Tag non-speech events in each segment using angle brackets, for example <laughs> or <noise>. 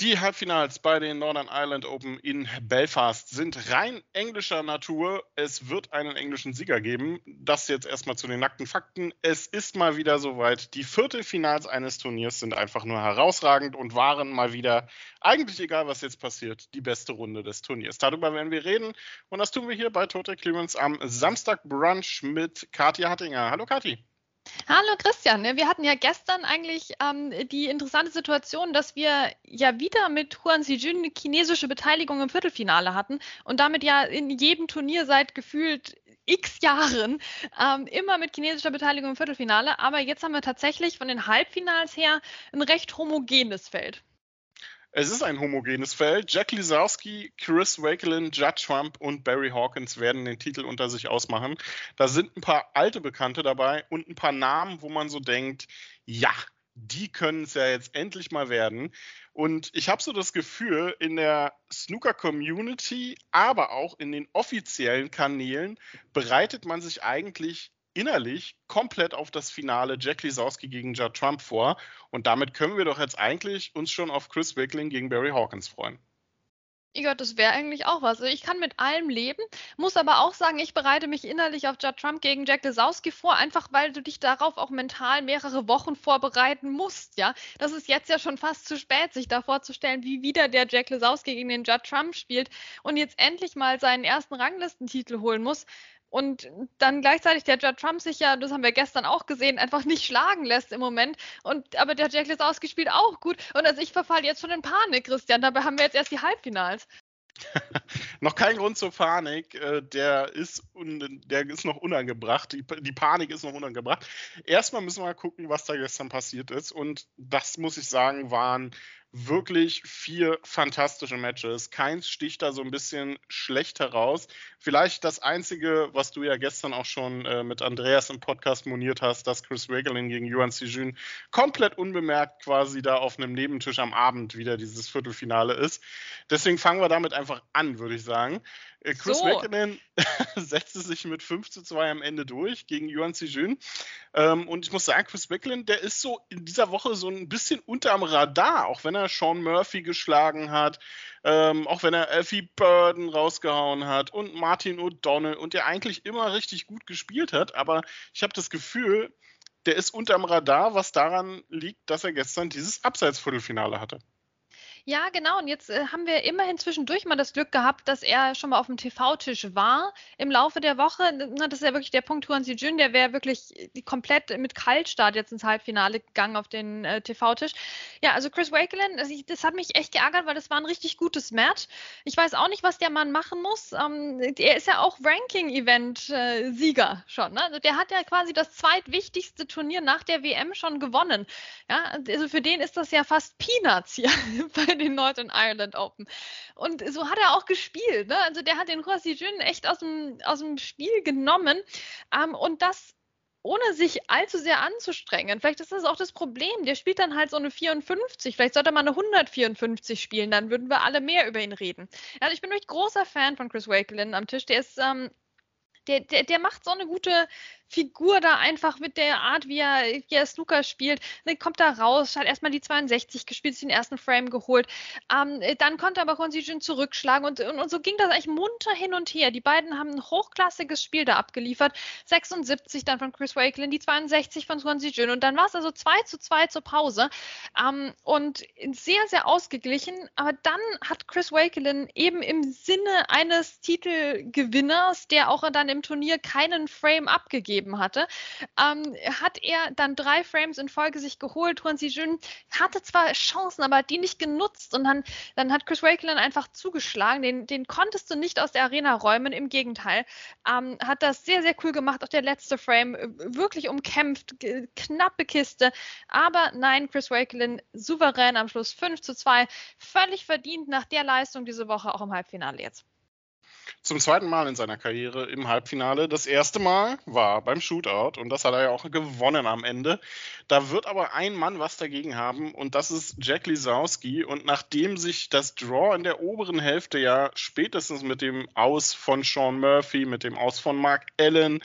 Die Halbfinals bei den Northern Ireland Open in Belfast sind rein englischer Natur. Es wird einen englischen Sieger geben. Das jetzt erstmal zu den nackten Fakten. Es ist mal wieder soweit. Die Viertelfinals eines Turniers sind einfach nur herausragend und waren mal wieder, eigentlich egal was jetzt passiert, die beste Runde des Turniers. Darüber werden wir reden und das tun wir hier bei Total Clearance am Samstag Brunch mit Kathi Hattinger. Hallo Kathi. Hallo Christian, wir hatten ja gestern eigentlich ähm, die interessante Situation, dass wir ja wieder mit Huan Xijun chinesische Beteiligung im Viertelfinale hatten und damit ja in jedem Turnier seit gefühlt x Jahren ähm, immer mit chinesischer Beteiligung im Viertelfinale. Aber jetzt haben wir tatsächlich von den Halbfinals her ein recht homogenes Feld. Es ist ein homogenes Feld. Jack Lisowski, Chris Wakelin, Judd Trump und Barry Hawkins werden den Titel unter sich ausmachen. Da sind ein paar alte Bekannte dabei und ein paar Namen, wo man so denkt, ja, die können es ja jetzt endlich mal werden. Und ich habe so das Gefühl, in der Snooker-Community, aber auch in den offiziellen Kanälen bereitet man sich eigentlich innerlich komplett auf das Finale Jack Lisowski gegen Judd Trump vor. Und damit können wir doch jetzt eigentlich uns schon auf Chris Wickling gegen Barry Hawkins freuen. Ja, das wäre eigentlich auch was. Ich kann mit allem leben, muss aber auch sagen, ich bereite mich innerlich auf Judd Trump gegen Jack Lesowski vor, einfach weil du dich darauf auch mental mehrere Wochen vorbereiten musst, ja. Das ist jetzt ja schon fast zu spät, sich da vorzustellen, wie wieder der Jack Lesowski gegen den Judd Trump spielt und jetzt endlich mal seinen ersten Ranglistentitel holen muss und dann gleichzeitig der Judd Trump sich ja, das haben wir gestern auch gesehen, einfach nicht schlagen lässt im Moment. Und aber der Jack Lesowski spielt auch gut. Und also ich verfalle jetzt schon in Panik, Christian. Dabei haben wir jetzt erst die Halbfinals. <laughs> noch kein Grund zur Panik. Äh, der ist, der ist noch unangebracht. Die, Panik ist noch unangebracht. Erstmal müssen wir mal gucken, was da gestern passiert ist. Und das muss ich sagen, waren wirklich vier fantastische Matches. Keins sticht da so ein bisschen schlecht heraus. Vielleicht das Einzige, was du ja gestern auch schon äh, mit Andreas im Podcast moniert hast, dass Chris Regelin gegen Yuan Sijun komplett unbemerkt quasi da auf einem Nebentisch am Abend wieder dieses Viertelfinale ist. Deswegen fangen wir damit einfach an, würde ich sagen. Äh, Chris so. Wakenin <laughs> setzte sich mit 5 zu 2 am Ende durch gegen Yuan Sijun. Ähm, und ich muss sagen, Chris Wakenin, der ist so in dieser Woche so ein bisschen unterm Radar, auch wenn er Sean Murphy geschlagen hat, ähm, auch wenn er Alfie Burden rausgehauen hat und Martin O'Donnell und der eigentlich immer richtig gut gespielt hat. Aber ich habe das Gefühl, der ist unterm Radar, was daran liegt, dass er gestern dieses Abseitsviertelfinale hatte. Ja, genau. Und jetzt äh, haben wir immerhin zwischendurch mal das Glück gehabt, dass er schon mal auf dem TV-Tisch war im Laufe der Woche. Na, das ist ja wirklich der Punkt, Huan Jun, der wäre wirklich äh, komplett mit Kaltstart jetzt ins Halbfinale gegangen auf den äh, TV-Tisch. Ja, also Chris Wakelin, also das hat mich echt geärgert, weil das war ein richtig gutes Match. Ich weiß auch nicht, was der Mann machen muss. Ähm, er ist ja auch Ranking-Event-Sieger schon. Ne? Also der hat ja quasi das zweitwichtigste Turnier nach der WM schon gewonnen. Ja, also für den ist das ja fast Peanuts hier <laughs> den Northern Ireland Open. Und so hat er auch gespielt. Ne? Also der hat den Rossi Jun echt aus dem, aus dem Spiel genommen. Ähm, und das ohne sich allzu sehr anzustrengen. Vielleicht ist das auch das Problem. Der spielt dann halt so eine 54. Vielleicht sollte man eine 154 spielen, dann würden wir alle mehr über ihn reden. Also ich bin wirklich großer Fan von Chris Wakelin am Tisch. Der ist, ähm, der, der, der macht so eine gute Figur da einfach mit der Art, wie er, wie er Snooker spielt. Dann kommt da raus, hat erstmal die 62 gespielt, sich den ersten Frame geholt. Ähm, dann konnte aber Konzijin zurückschlagen und, und, und, so ging das eigentlich munter hin und her. Die beiden haben ein hochklassiges Spiel da abgeliefert. 76 dann von Chris Wakelin, die 62 von Konzijin und dann war es also 2 zu 2 zur Pause ähm, und sehr, sehr ausgeglichen. Aber dann hat Chris Wakelin eben im Sinne eines Titelgewinners, der auch dann im Turnier keinen Frame abgegeben gegeben hatte, ähm, hat er dann drei Frames in Folge sich geholt. Huan Jun hatte zwar Chancen, aber die nicht genutzt und dann, dann hat Chris Wakeland einfach zugeschlagen. Den, den konntest du nicht aus der Arena räumen, im Gegenteil. Ähm, hat das sehr, sehr cool gemacht. Auch der letzte Frame äh, wirklich umkämpft, knappe Kiste. Aber nein, Chris Wakeland souverän am Schluss 5 zu 2. Völlig verdient nach der Leistung diese Woche auch im Halbfinale jetzt. Zum zweiten Mal in seiner Karriere im Halbfinale. Das erste Mal war beim Shootout und das hat er ja auch gewonnen am Ende. Da wird aber ein Mann was dagegen haben und das ist Jack Lisowski. Und nachdem sich das Draw in der oberen Hälfte ja spätestens mit dem Aus von Sean Murphy, mit dem Aus von Mark Allen,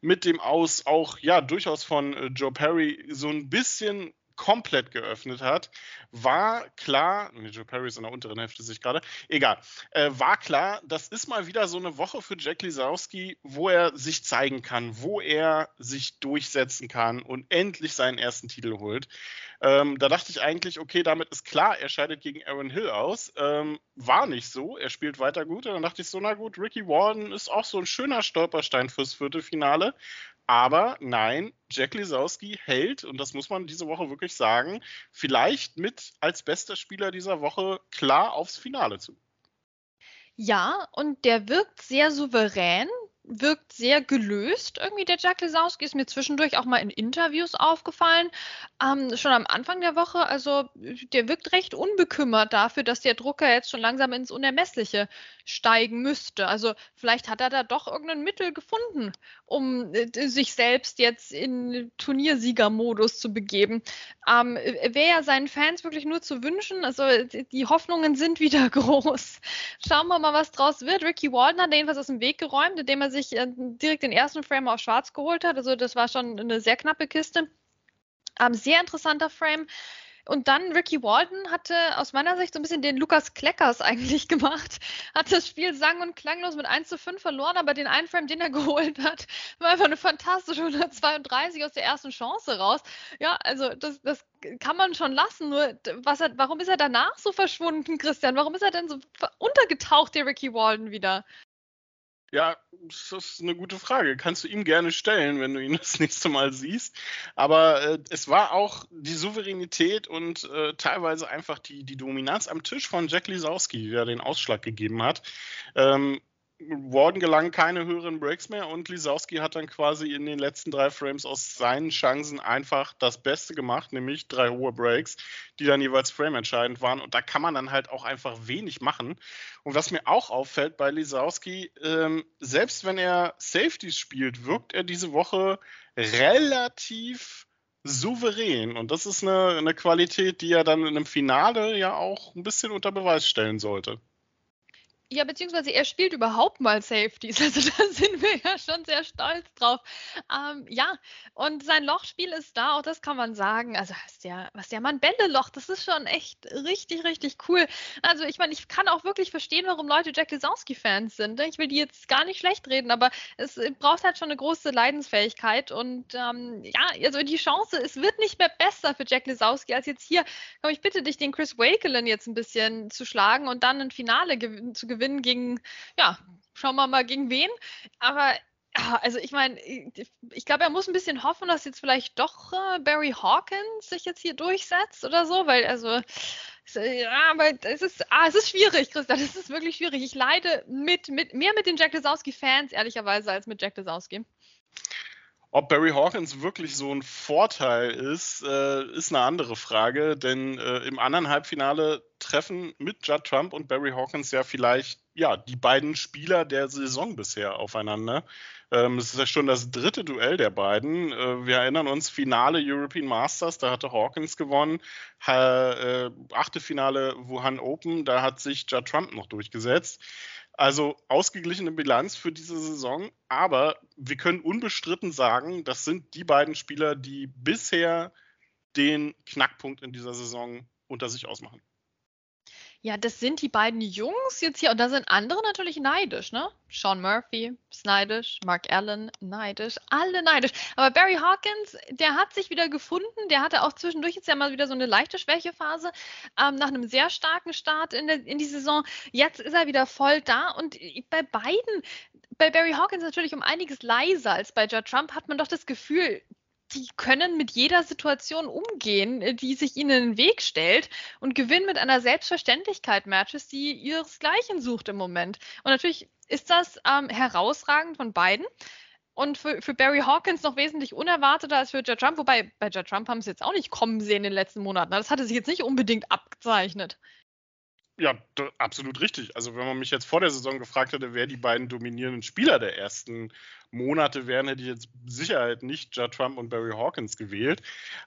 mit dem Aus auch ja durchaus von äh, Joe Perry so ein bisschen komplett geöffnet hat, war klar, Joe Perry ist in der unteren Hälfte sich gerade, egal, äh, war klar, das ist mal wieder so eine Woche für Jack Lisowski, wo er sich zeigen kann, wo er sich durchsetzen kann und endlich seinen ersten Titel holt. Ähm, da dachte ich eigentlich, okay, damit ist klar, er scheidet gegen Aaron Hill aus. Ähm, war nicht so, er spielt weiter gut. Und dann dachte ich so, na gut, Ricky Warden ist auch so ein schöner Stolperstein fürs Viertelfinale. Aber nein, Jack Lisowski hält, und das muss man diese Woche wirklich sagen, vielleicht mit als bester Spieler dieser Woche klar aufs Finale zu. Ja, und der wirkt sehr souverän wirkt sehr gelöst. Irgendwie der Jack Lesowski ist mir zwischendurch auch mal in Interviews aufgefallen. Ähm, schon am Anfang der Woche. Also der wirkt recht unbekümmert dafür, dass der Drucker jetzt schon langsam ins Unermessliche steigen müsste. Also vielleicht hat er da doch irgendein Mittel gefunden, um äh, sich selbst jetzt in Turniersiegermodus zu begeben. Ähm, Wäre ja seinen Fans wirklich nur zu wünschen. Also die Hoffnungen sind wieder <laughs> groß. Schauen wir mal, was draus wird. Ricky Walden hat jedenfalls aus dem Weg geräumt, indem er sich äh, direkt den ersten Frame auf schwarz geholt hat. Also das war schon eine sehr knappe Kiste. Ähm, sehr interessanter Frame. Und dann Ricky Walden hatte aus meiner Sicht so ein bisschen den Lukas Kleckers <laughs> eigentlich gemacht. Hat das Spiel sang- und klanglos mit 1 zu 5 verloren, aber den einen Frame, den er <laughs> geholt hat, war einfach eine fantastische 132 aus der ersten Chance raus. Ja, also das, das kann man schon lassen. Nur was er, warum ist er danach so verschwunden, Christian? Warum ist er denn so untergetaucht, der Ricky Walden wieder? Ja, das ist eine gute Frage. Kannst du ihm gerne stellen, wenn du ihn <laughs> das nächste Mal siehst. Aber äh, es war auch die Souveränität und äh, teilweise einfach die, die Dominanz am Tisch von Jack Lisowski, der den Ausschlag gegeben hat. Ähm, Warden gelangen keine höheren Breaks mehr und Lisowski hat dann quasi in den letzten drei Frames aus seinen Chancen einfach das Beste gemacht, nämlich drei hohe Breaks, die dann jeweils frameentscheidend waren. Und da kann man dann halt auch einfach wenig machen. Und was mir auch auffällt bei Lisowski, ähm, selbst wenn er Safeties spielt, wirkt er diese Woche relativ souverän. Und das ist eine, eine Qualität, die er dann in einem Finale ja auch ein bisschen unter Beweis stellen sollte. Ja, beziehungsweise er spielt überhaupt mal Safeties. <laughs> Also da sind wir ja schon sehr stolz drauf. Ähm, ja, und sein Lochspiel ist da, auch das kann man sagen. Also was der, was der Mann Bälle-Loch, das ist schon echt richtig, richtig cool. Also ich meine, ich kann auch wirklich verstehen, warum Leute Jack Lisowski-Fans sind. Ne? Ich will die jetzt gar nicht schlecht reden, aber es braucht halt schon eine große Leidensfähigkeit. Und ähm, ja, also die Chance, es wird nicht mehr besser für Jack Lisowski als jetzt hier. Komm, ich bitte dich, den Chris Wakelin jetzt ein bisschen zu schlagen und dann ein Finale zu gewinnen gewinnen gegen, ja, schauen wir mal gegen wen. Aber also ich meine, ich glaube, er muss ein bisschen hoffen, dass jetzt vielleicht doch äh, Barry Hawkins sich jetzt hier durchsetzt oder so, weil also ja, aber es ist, ah, es ist schwierig, Christa, das <laughs> ist wirklich schwierig. Ich leide mit, mit mehr mit den Jack Lesowski-Fans, ehrlicherweise, als mit Jack Lesowski. Ob Barry Hawkins wirklich so ein Vorteil ist, äh, ist eine andere Frage, denn äh, im anderen Halbfinale treffen mit Judd Trump und Barry Hawkins ja vielleicht ja die beiden Spieler der Saison bisher aufeinander. Ähm, es ist ja schon das dritte Duell der beiden. Äh, wir erinnern uns, Finale European Masters, da hatte Hawkins gewonnen. Ha, äh, achte Finale Wuhan Open, da hat sich Judd Trump noch durchgesetzt. Also ausgeglichene Bilanz für diese Saison, aber wir können unbestritten sagen, das sind die beiden Spieler, die bisher den Knackpunkt in dieser Saison unter sich ausmachen. Ja, das sind die beiden Jungs jetzt hier und da sind andere natürlich neidisch, ne? Sean Murphy ist neidisch, Mark Allen neidisch, alle neidisch. Aber Barry Hawkins, der hat sich wieder gefunden, der hatte auch zwischendurch jetzt ja mal wieder so eine leichte Schwächephase ähm, nach einem sehr starken Start in, der, in die Saison. Jetzt ist er wieder voll da und bei beiden, bei Barry Hawkins natürlich um einiges leiser als bei Judd Trump, hat man doch das Gefühl, die können mit jeder Situation umgehen, äh, die sich ihnen in den Weg stellt und gewinnen mit einer Selbstverständlichkeit Matches, die ihresgleichen sucht im Moment. Und natürlich ist das ähm, herausragend von beiden. Und für, für, Barry Hawkins noch wesentlich unerwarteter als für Judd Trump, wobei bei Judd Trump haben sie jetzt auch nicht kommen sehen in den letzten Monaten. Das hatte sich jetzt nicht unbedingt abgezeichnet. Ja, absolut richtig. Also wenn man mich jetzt vor der Saison gefragt hätte, wer die beiden dominierenden Spieler der ersten Monate wären, hätte ich jetzt Sicherheit nicht Judd Trump und Barry Hawkins gewählt.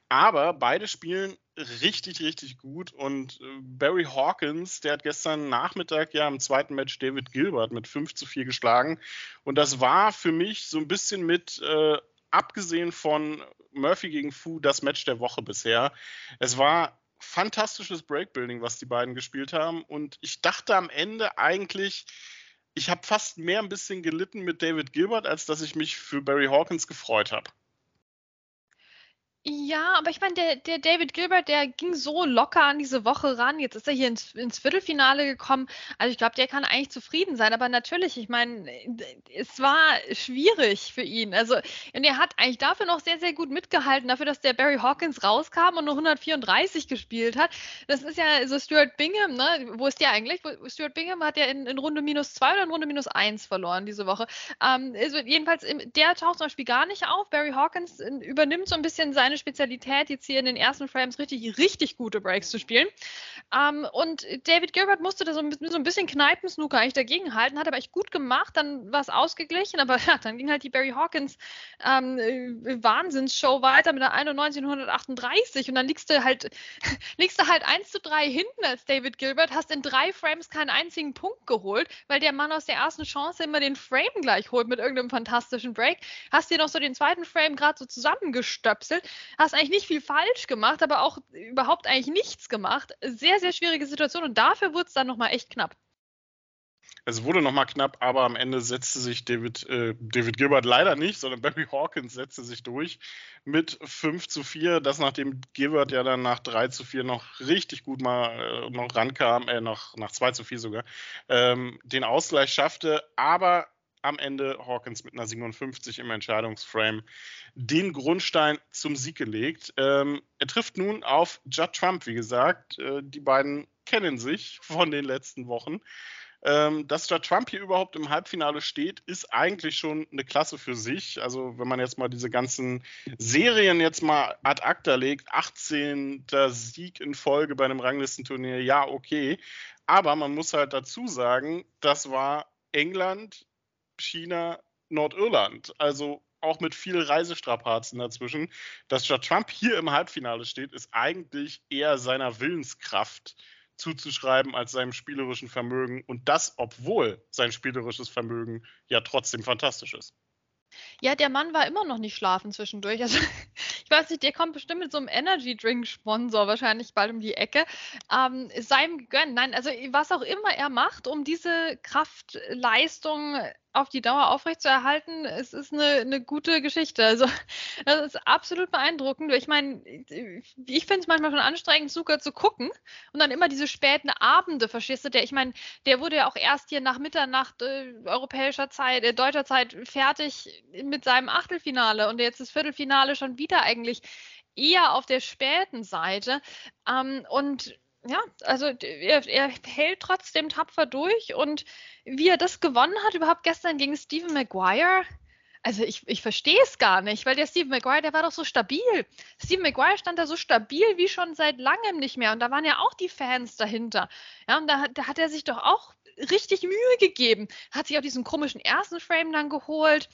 Aber beide spielen richtig, richtig gut. Und äh, Barry Hawkins, der hat gestern Nachmittag ja im zweiten Match David Gilbert mit 5 zu 4 geschlagen. Und das war für mich so ein bisschen mit, äh, abgesehen von Murphy gegen Fu, das Match der Woche bisher. Es war fantastisches Breakbuilding, was die beiden gespielt haben. Und ich dachte am Ende eigentlich, ich habe fast mehr ein bisschen gelitten mit David Gilbert, als dass ich mich für Barry Hawkins gefreut habe. Ja, aber ich meine, der, der David Gilbert, der ging so locker an diese Woche ran. Jetzt ist er hier ins, ins Viertelfinale gekommen. Also ich glaube, der kann eigentlich zufrieden sein. Aber natürlich, ich meine, es war schwierig für ihn. Also, und er hat eigentlich dafür noch sehr, sehr gut mitgehalten, dafür, dass der Barry Hawkins rauskam und nur 134 gespielt hat. Das ist ja so Stuart Bingham, ne? Wo ist der eigentlich? Stuart Bingham hat ja in, in Runde minus zwei oder in Runde minus eins verloren diese Woche. Ähm, also jedenfalls, der taucht zum Beispiel gar nicht auf. Barry Hawkins äh, übernimmt so ein bisschen seine seine Spezialität, jetzt hier in den ersten Frames richtig, richtig gute Breaks zu spielen. Ähm, und David Gilbert musste da so, so ein bisschen Kneipensnooker eigentlich dagegen halten, hat aber echt gut gemacht, dann war es ausgeglichen, aber <laughs> ja, dann ging halt die Barry Hawkins ähm, äh, Wahnsinnsshow weiter mit einer 91 und 138 und dann liegst du halt, <laughs> liegst du halt 1 zu 3 hinten als David Gilbert, hast in drei Frames keinen einzigen Punkt geholt, weil der Mann aus der ersten Chance immer den Frame gleich holt mit irgendeinem fantastischen Break. Hast dir noch so den zweiten Frame gerade so zusammengestöpselt hast eigentlich nicht viel falsch gemacht, aber auch überhaupt eigentlich nichts gemacht. Sehr, sehr schwierige Situation und dafür wurde es dann nochmal echt knapp. Es wurde nochmal knapp, aber am Ende setzte sich David, äh, David Gilbert leider nicht, sondern Barry Hawkins setzte sich durch mit 5 zu 4. Das nachdem Gilbert ja dann nach 3 zu 4 noch richtig gut mal äh, noch rankam, äh, noch nach 2 zu 4 sogar, ähm, den Ausgleich schaffte. Aber am Ende Hawkins mit einer 57 im Entscheidungsframe den Grundstein zum Sieg gelegt. Ähm, er trifft nun auf Judd Trump, wie gesagt. Äh, die beiden kennen sich von den letzten Wochen. Ähm, dass Judd Trump hier überhaupt im Halbfinale steht, ist eigentlich schon eine Klasse für sich. Also wenn man jetzt mal diese ganzen Serien jetzt mal ad acta legt, 18. Sieg in Folge bei einem Ranglistenturnier, ja, okay. Aber man muss halt dazu sagen, das war England, China, Nordirland. Also auch mit viel Reisestrapazen dazwischen. Dass Judd Trump hier im Halbfinale steht, ist eigentlich eher seiner Willenskraft zuzuschreiben als seinem spielerischen Vermögen. Und das, obwohl sein spielerisches Vermögen ja trotzdem fantastisch ist. Ja, der Mann war immer noch nicht schlafen zwischendurch. Also <laughs> ich weiß nicht, der kommt bestimmt mit so einem Energy Drink Sponsor wahrscheinlich bald um die Ecke. Ähm, ihm gegönnt. Nein, also was auch immer er macht, um diese Kraftleistung auf die Dauer aufrechtzuerhalten, es ist eine, eine gute Geschichte. Also <laughs> das ist absolut beeindruckend. Ich meine, ich finde es manchmal schon anstrengend, Zucker zu gucken und dann immer diese späten Abende, verstehst du? Der, ich meine, der wurde ja auch erst hier nach Mitternacht äh, europäischer Zeit, äh, deutscher Zeit fertig mit seinem Achtelfinale und jetzt das Viertelfinale schon wieder eigentlich eher auf der späten Seite. Ähm, und ja, also er, er, hält trotzdem tapfer durch und wie er das gewonnen hat, überhaupt gestern gegen Stephen Maguire, also ich, ich verstehe es gar nicht, weil der Stephen Maguire, der war doch so stabil. Stephen Maguire stand da so stabil wie schon seit langem nicht mehr und da waren ja auch die Fans dahinter. Ja, und da, da hat er sich doch auch richtig Mühe gegeben. Hat sich auch diesen komischen ersten Frame dann geholt,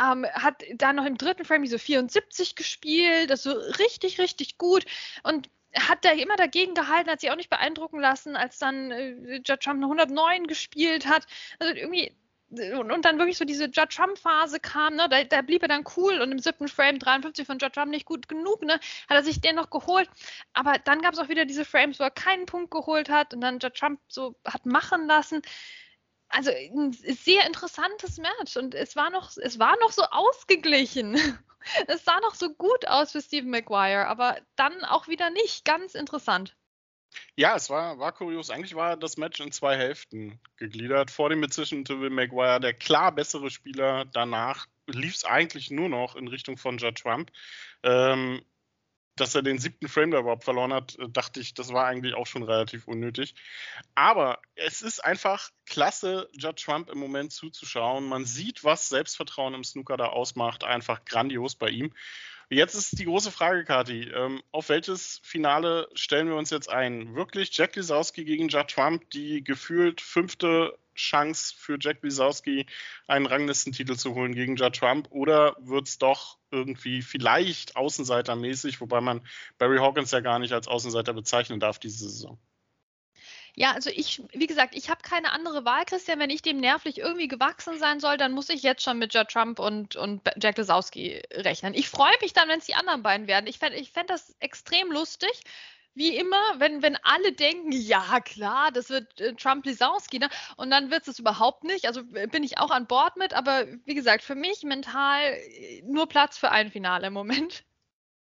ähm, hat dann noch im dritten Frame diese 74 gespielt, also richtig, richtig gut. Und hat da immer dagegen gehalten, hat sich auch nicht beeindrucken lassen, als dann äh, Judd Trump eine 109 gespielt hat. Also irgendwie und, und, dann wirklich so diese Judd Trump-Phase kam, ne, da, da, blieb er dann cool und im siebten Frame 53 von Judd Trump nicht gut genug, ne, hat er sich den noch geholt. Aber dann gab es auch wieder diese Frames, wo er keinen Punkt geholt hat und dann Judd Trump so hat machen lassen. Also ein sehr interessantes Match und es war noch, es war noch so ausgeglichen. <laughs> Es sah noch so gut aus für Stephen Maguire, aber dann auch wieder nicht. Ganz interessant. Ja, es war, war kurios. Eigentlich war das Match in zwei Hälften gegliedert. Vor dem zwischen Will Maguire der klar bessere Spieler. Danach lief es eigentlich nur noch in Richtung von Judd Trump. Ähm, dass er den siebten Frame da überhaupt verloren hat, äh, dachte ich, das war eigentlich auch schon relativ unnötig. Aber es ist einfach klasse, Judge Trump im Moment zuzuschauen. Man sieht, was Selbstvertrauen im Snooker da ausmacht. Einfach grandios bei ihm. Jetzt ist die große Frage, Kati. Ähm, auf welches Finale stellen wir uns jetzt ein? Wirklich Jack Lisowski gegen Judge Trump, die gefühlt fünfte Chance für Jack Lisowski, einen Ranglistentitel zu holen gegen Judd Trump? Oder wird es doch irgendwie vielleicht außenseitermäßig, wobei man Barry Hawkins ja gar nicht als Außenseiter bezeichnen darf diese Saison? Ja, also ich, wie gesagt, ich habe keine andere Wahl, Christian. Wenn ich dem nervlich irgendwie gewachsen sein soll, dann muss ich jetzt schon mit Judd Trump und, und Jack Lisowski rechnen. Ich freue mich dann, wenn es die anderen beiden werden. Ich fände ich fänd das extrem lustig wie immer, wenn, wenn alle denken, ja klar, das wird äh, Trump Lisowski, ne? und dann wird es überhaupt nicht. Also bin ich auch an Bord mit, aber wie gesagt, für mich mental äh, nur Platz für ein Finale im Moment.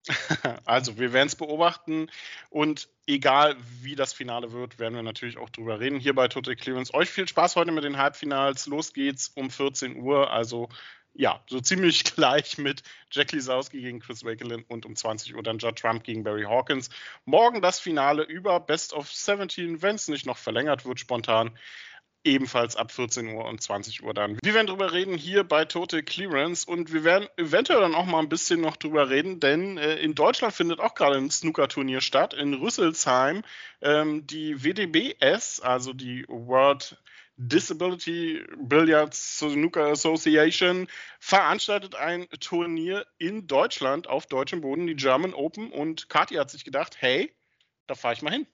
<laughs> Also, wir werden es beobachten und egal wie das Finale wird, werden wir natürlich auch drüber reden. Hier bei Total Clearance. Euch viel Spaß heute mit den Halbfinals. Los geht's um 14 Uhr. Also ja, so ziemlich <laughs> gleich mit Jack Lisowski gegen Chris Wakelin und um 20 Uhr dann Judd Trump gegen Barry Hawkins. Morgen das Finale über Best of 17, wenn es nicht noch verlängert wird spontan. Ebenfalls ab 14 Uhr und 20 Uhr dann. Wir werden drüber reden hier bei Total Clearance und wir werden eventuell dann auch mal ein bisschen noch drüber reden, denn äh, in Deutschland findet auch gerade ein Snooker-Turnier statt in Rüsselsheim. Ähm, die WDBS, also die World Disability Billiards Snooker Association veranstaltet ein Turnier in Deutschland auf deutschem Boden, die German Open. Und Kathi hat sich gedacht, hey, da fahre ich mal hin.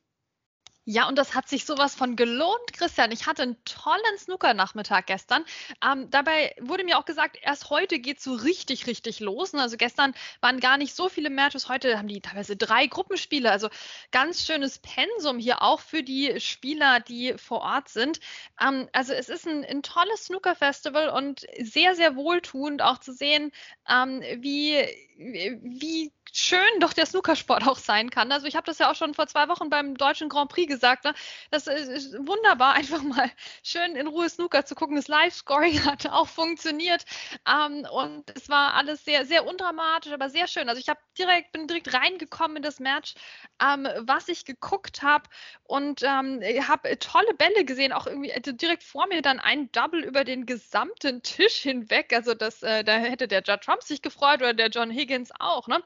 Ja, und das hat sich sowas von gelohnt, Christian. Ich hatte einen tollen Snooker-Nachmittag gestern. Ähm, dabei wurde mir auch gesagt, erst heute geht es so richtig, richtig los. Also gestern waren gar nicht so viele Matches. Heute haben die teilweise drei Gruppenspiele. Also ganz schönes Pensum hier auch für die Spieler, die vor Ort sind. Ähm, also es ist ein, ein tolles Snooker-Festival und sehr, sehr wohltuend auch zu sehen, ähm, wie, wie schön doch der Snookersport auch sein kann. Also ich habe das ja auch schon vor zwei Wochen beim deutschen Grand Prix gesagt. Ne? Das ist wunderbar, <laughs> einfach mal schön in Ruhe Snooker zu gucken. Das Live-Scoring <laughs> hat auch funktioniert ähm, und es war alles sehr, sehr undramatisch, aber sehr schön. Also ich habe direkt bin direkt reingekommen in das Match, ähm, was ich geguckt habe und ähm, habe tolle Bälle gesehen, auch irgendwie also direkt vor mir dann ein Double über den gesamten Tisch hinweg. Also das, äh, da hätte der Judd Trump sich gefreut oder der John Higgins auch. Ne?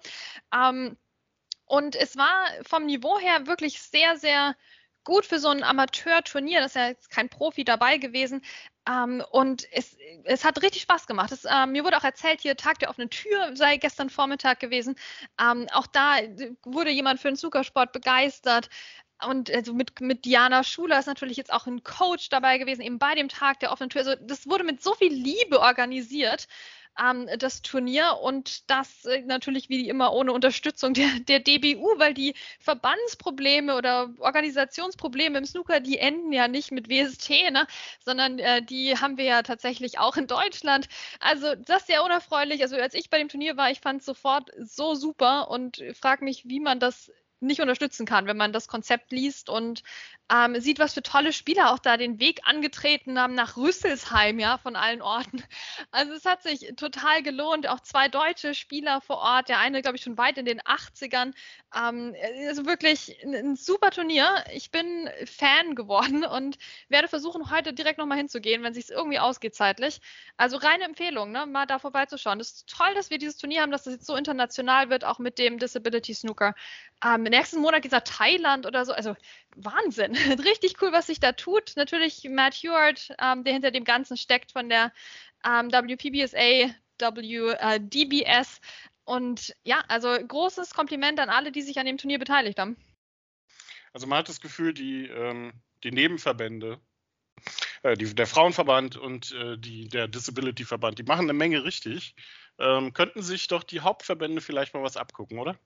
Ähm, und es war vom Niveau her wirklich sehr, sehr gut für so ein Amateurturnier. Das ist ja jetzt kein Profi dabei gewesen. Ähm, und es, es hat richtig Spaß gemacht. Es, ähm, mir wurde auch erzählt, hier Tag der offenen Tür sei gestern Vormittag gewesen. Ähm, auch da wurde jemand für den Zuckersport begeistert. Und also mit, mit Diana Schuler ist natürlich jetzt auch ein Coach dabei gewesen, eben bei dem Tag der offenen Tür. Also das wurde mit so viel Liebe organisiert ähm, das Turnier und das äh, natürlich wie immer ohne Unterstützung der, der DBU, weil die Verbandsprobleme oder Organisationsprobleme im Snooker, die enden ja nicht mit WST, ne, sondern äh, die haben wir ja tatsächlich auch in Deutschland. Also das ist sehr unerfreulich. Also als ich bei dem Turnier war, ich fand es sofort so super und frage mich, wie man das nicht unterstützen kann, wenn man das Konzept liest und ähm, sieht, was für tolle Spieler auch da den Weg angetreten haben nach Rüsselsheim, ja, von allen Orten. <laughs> Also es hat sich total gelohnt. Auch zwei deutsche Spieler vor Ort, der eine, glaube ich, schon weit in den 80ern. Ähm, also wirklich ein, ein, super Turnier. Ich bin Fan geworden und werde versuchen, heute direkt nochmal hinzugehen, wenn es sich irgendwie ausgeht zeitlich. Also reine Empfehlung, ne, mal da vorbeizuschauen. Es ist toll, dass wir dieses Turnier haben, dass es jetzt so international wird, auch mit dem Disability Snooker. Ähm, nächsten Monat geht es nach Thailand oder so. Also Wahnsinn. <laughs> Richtig cool, was sich da tut. Natürlich Matt Hewitt, ähm, der hinter dem Ganzen steckt von der ähm, WPBSA, WDBS. Und ja, also großes Kompliment an alle, die sich an dem Turnier beteiligt haben. Also man hat das Gefühl, die, ähm, die Nebenverbände, äh, die, der Frauenverband und äh, die, der Disability-Verband, die machen eine Menge richtig. Ähm, könnten sich doch die Hauptverbände vielleicht mal was abgucken, oder?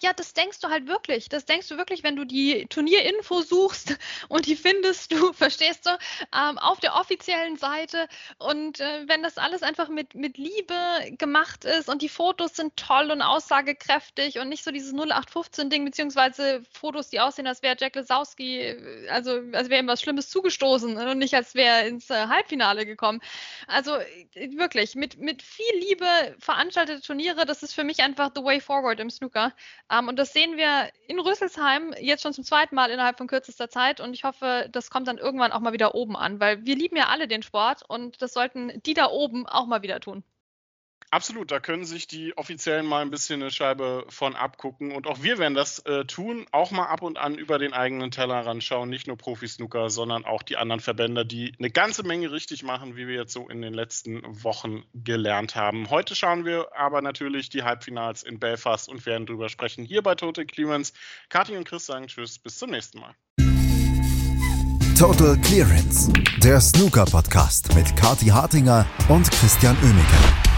Ja, das denkst du halt wirklich. Das denkst du wirklich, wenn du die Turnierinfo suchst <laughs> und die findest du, <laughs> verstehst du, ähm, auf der offiziellen Seite. Und äh, wenn das alles einfach mit, mit Liebe gemacht ist und die Fotos sind toll und aussagekräftig und nicht so dieses 0815-Ding, beziehungsweise Fotos, die aussehen, als wäre Jack Lesowski, äh, also als wäre ihm was Schlimmes zugestoßen und nicht als wäre ins äh, Halbfinale gekommen. Also äh, wirklich, mit, mit viel Liebe veranstaltete Turniere, das ist für mich einfach the way forward im Snooker. Ähm, und das sehen wir in Rüsselsheim jetzt schon zum zweiten Mal innerhalb von kürzester Zeit. Und ich hoffe, das kommt dann irgendwann auch mal wieder oben an, weil wir lieben ja alle den Sport und das sollten die da oben auch mal wieder tun. Absolut, da können sich die Offiziellen mal ein bisschen eine Scheibe von abgucken. Und auch wir werden das äh, tun, auch mal ab und an über den eigenen Teller ranschauen. Nicht nur Profi-Snooker, sondern auch die anderen Verbände, die eine ganze Menge richtig machen, wie wir jetzt so in den letzten Wochen gelernt haben. Heute schauen wir aber natürlich die Halbfinals in Belfast und werden drüber sprechen. Hier bei Total Clearance. Kathi und Chris sagen Tschüss, bis zum nächsten Mal. Total Clearance, der Snooker-Podcast mit Kathi Hartinger und Christian Oemeke.